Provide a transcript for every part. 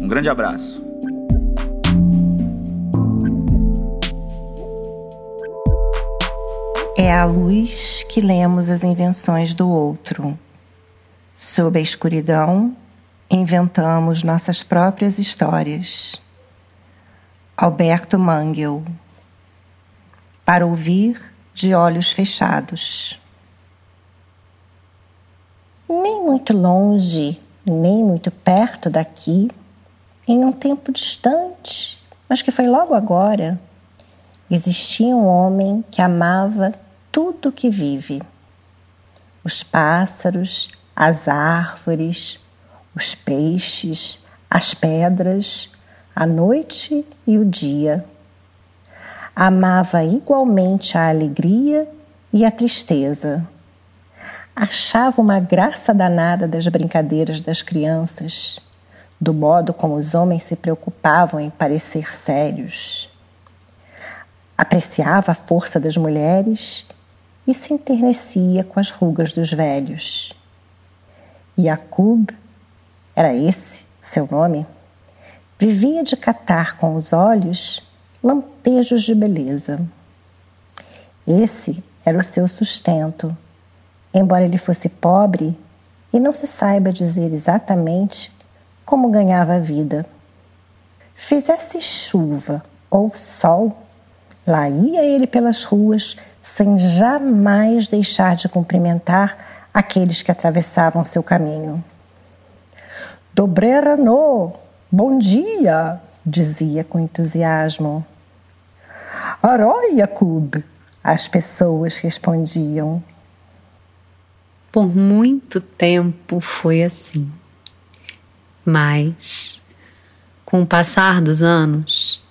Um grande abraço. É à luz que lemos as invenções do outro. Sob a escuridão, inventamos nossas próprias histórias. Alberto Mangel. Para ouvir de olhos fechados. Nem muito longe, nem muito perto daqui, em um tempo distante, mas que foi logo agora, existia um homem que amava tudo que vive: os pássaros, as árvores, os peixes, as pedras, a noite e o dia. Amava igualmente a alegria e a tristeza. Achava uma graça danada das brincadeiras das crianças do modo como os homens se preocupavam em parecer sérios. Apreciava a força das mulheres e se enternecia com as rugas dos velhos. Yakub, era esse seu nome, vivia de catar com os olhos lampejos de beleza. Esse era o seu sustento, embora ele fosse pobre e não se saiba dizer exatamente como ganhava a vida. Fizesse chuva ou sol, lá ia ele pelas ruas sem jamais deixar de cumprimentar aqueles que atravessavam seu caminho. Dobrerano, bom dia, dizia com entusiasmo. Aroi, Yakub, as pessoas respondiam. Por muito tempo foi assim. Mas, com o passar dos anos,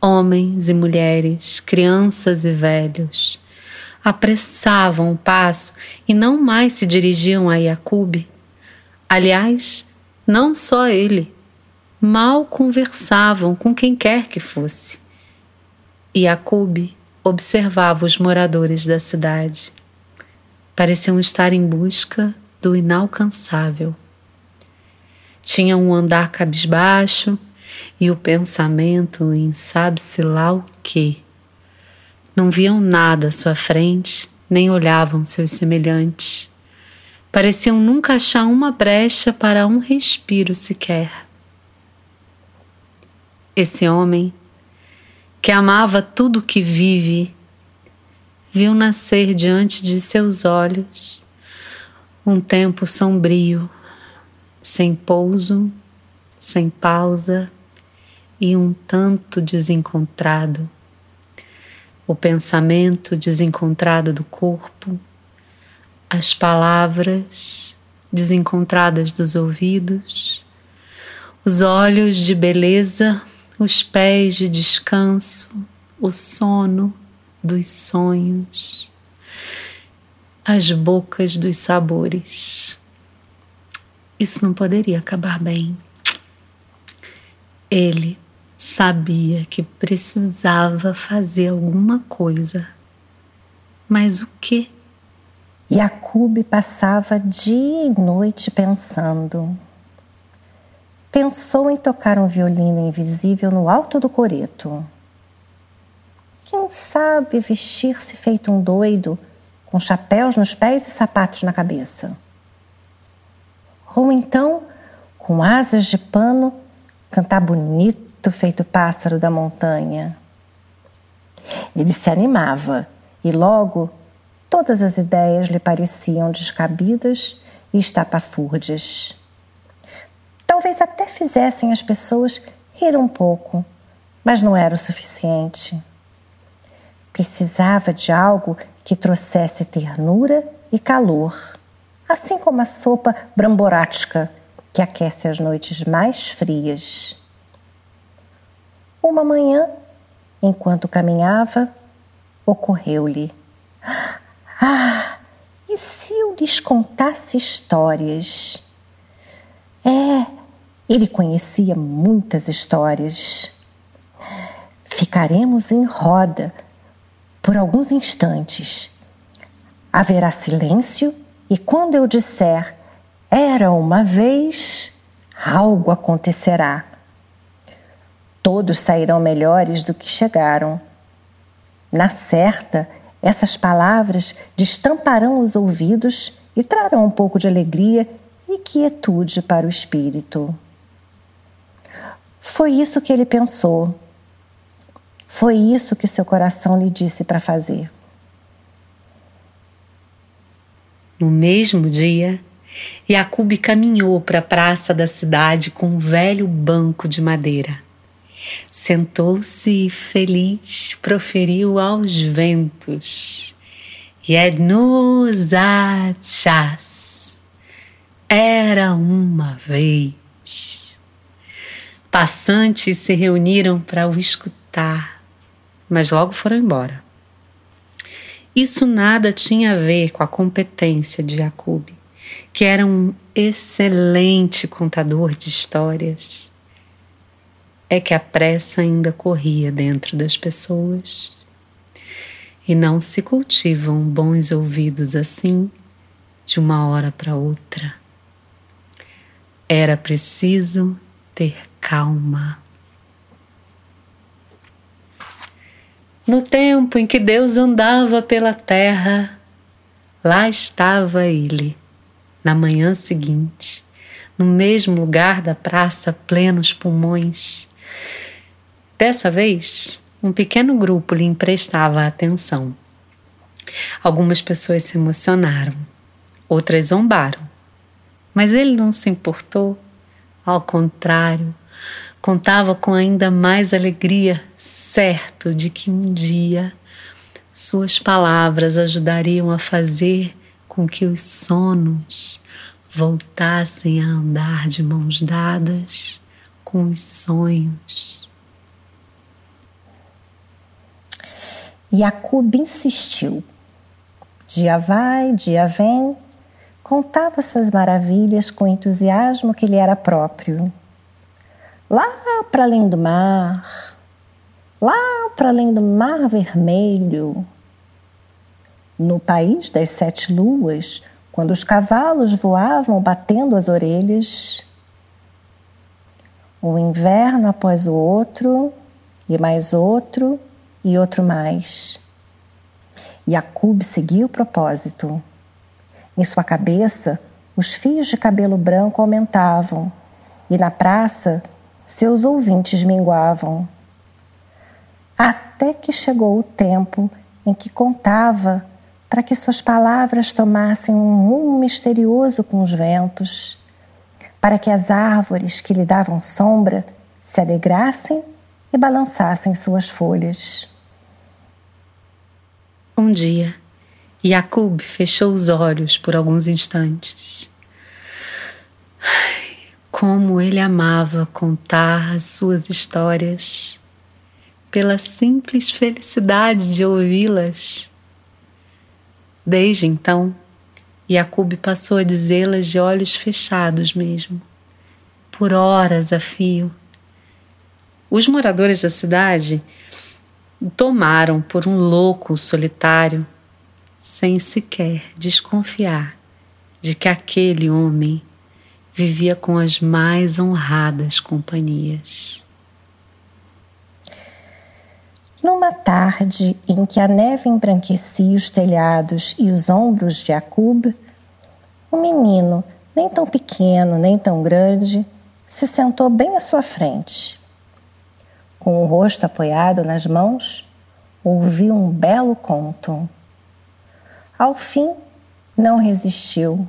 homens e mulheres, crianças e velhos, apressavam o passo e não mais se dirigiam a Yakub. Aliás, não só ele, mal conversavam com quem quer que fosse. Yakub observava os moradores da cidade. Pareciam estar em busca do inalcançável. Tinha um andar cabisbaixo e o pensamento em sabe-se lá o que. Não viam nada à sua frente, nem olhavam seus semelhantes. Pareciam nunca achar uma brecha para um respiro sequer. Esse homem, que amava tudo que vive, viu nascer diante de seus olhos um tempo sombrio sem pouso, sem pausa e um tanto desencontrado. O pensamento desencontrado do corpo, as palavras desencontradas dos ouvidos, os olhos de beleza, os pés de descanso, o sono dos sonhos, as bocas dos sabores isso não poderia acabar bem. Ele sabia que precisava fazer alguma coisa. Mas o que? Yakub passava dia e noite pensando. Pensou em tocar um violino invisível no alto do coreto. Quem sabe vestir-se feito um doido, com chapéus nos pés e sapatos na cabeça ou então, com asas de pano, cantar bonito feito pássaro da montanha. Ele se animava e logo todas as ideias lhe pareciam descabidas e estapafúrdias. Talvez até fizessem as pessoas rir um pouco, mas não era o suficiente. Precisava de algo que trouxesse ternura e calor assim como a sopa bramborática, que aquece as noites mais frias. Uma manhã, enquanto caminhava, ocorreu-lhe: Ah, e se eu lhes contasse histórias? É, ele conhecia muitas histórias. Ficaremos em roda por alguns instantes. Haverá silêncio e quando eu disser era uma vez, algo acontecerá. Todos sairão melhores do que chegaram. Na certa, essas palavras destamparão os ouvidos e trarão um pouco de alegria e quietude para o espírito. Foi isso que ele pensou. Foi isso que seu coração lhe disse para fazer. No mesmo dia, Jacob caminhou para a praça da cidade com um velho banco de madeira. Sentou-se e feliz proferiu aos ventos. Yednuzachas. Era uma vez. Passantes se reuniram para o escutar, mas logo foram embora. Isso nada tinha a ver com a competência de Jacob, que era um excelente contador de histórias. É que a pressa ainda corria dentro das pessoas. E não se cultivam bons ouvidos assim de uma hora para outra. Era preciso ter calma. No tempo em que Deus andava pela terra, lá estava ele, na manhã seguinte, no mesmo lugar da praça, plenos pulmões. Dessa vez, um pequeno grupo lhe emprestava atenção. Algumas pessoas se emocionaram, outras zombaram, mas ele não se importou. Ao contrário, contava com ainda mais alegria, certo de que um dia suas palavras ajudariam a fazer com que os sonos voltassem a andar de mãos dadas com os sonhos. Jacob insistiu. Dia vai, dia vem, contava suas maravilhas com entusiasmo que lhe era próprio lá para além do mar, lá para além do mar vermelho, no país das sete luas, quando os cavalos voavam batendo as orelhas, um inverno após o outro, e mais outro, e outro mais. Yakub seguiu o propósito. Em sua cabeça, os fios de cabelo branco aumentavam, e na praça seus ouvintes minguavam. Até que chegou o tempo em que contava para que suas palavras tomassem um rumo misterioso com os ventos, para que as árvores que lhe davam sombra se alegrassem e balançassem suas folhas. Um dia, Jacob fechou os olhos por alguns instantes. Como ele amava contar as suas histórias, pela simples felicidade de ouvi-las. Desde então, Jacob passou a dizê-las de olhos fechados mesmo, por horas a fio. Os moradores da cidade tomaram por um louco solitário, sem sequer desconfiar de que aquele homem vivia com as mais honradas companhias. Numa tarde em que a neve embranquecia os telhados e os ombros de Jacob, um menino, nem tão pequeno nem tão grande, se sentou bem à sua frente. Com o rosto apoiado nas mãos, ouviu um belo conto. Ao fim, não resistiu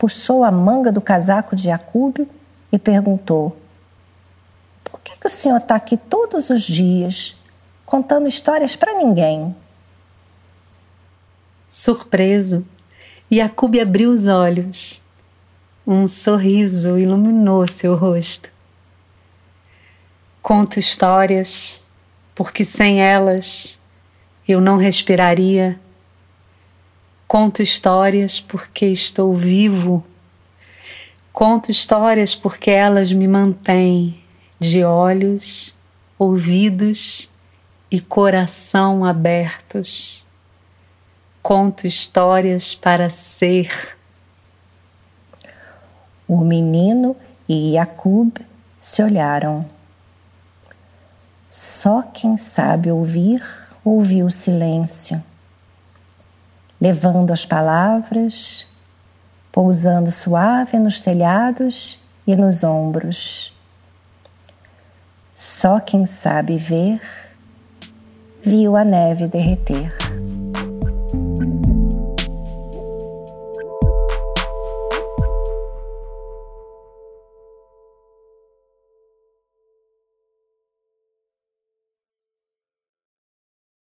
puxou a manga do casaco de Jacob e perguntou: Por que, que o senhor está aqui todos os dias contando histórias para ninguém? Surpreso, Jacob abriu os olhos. Um sorriso iluminou seu rosto. Conto histórias, porque sem elas eu não respiraria. Conto histórias porque estou vivo. Conto histórias porque elas me mantêm de olhos, ouvidos e coração abertos. Conto histórias para ser. O menino e Yakub se olharam. Só quem sabe ouvir ouviu o silêncio, levando as palavras, pousando suave nos telhados e nos ombros. Só quem sabe ver viu a neve derreter.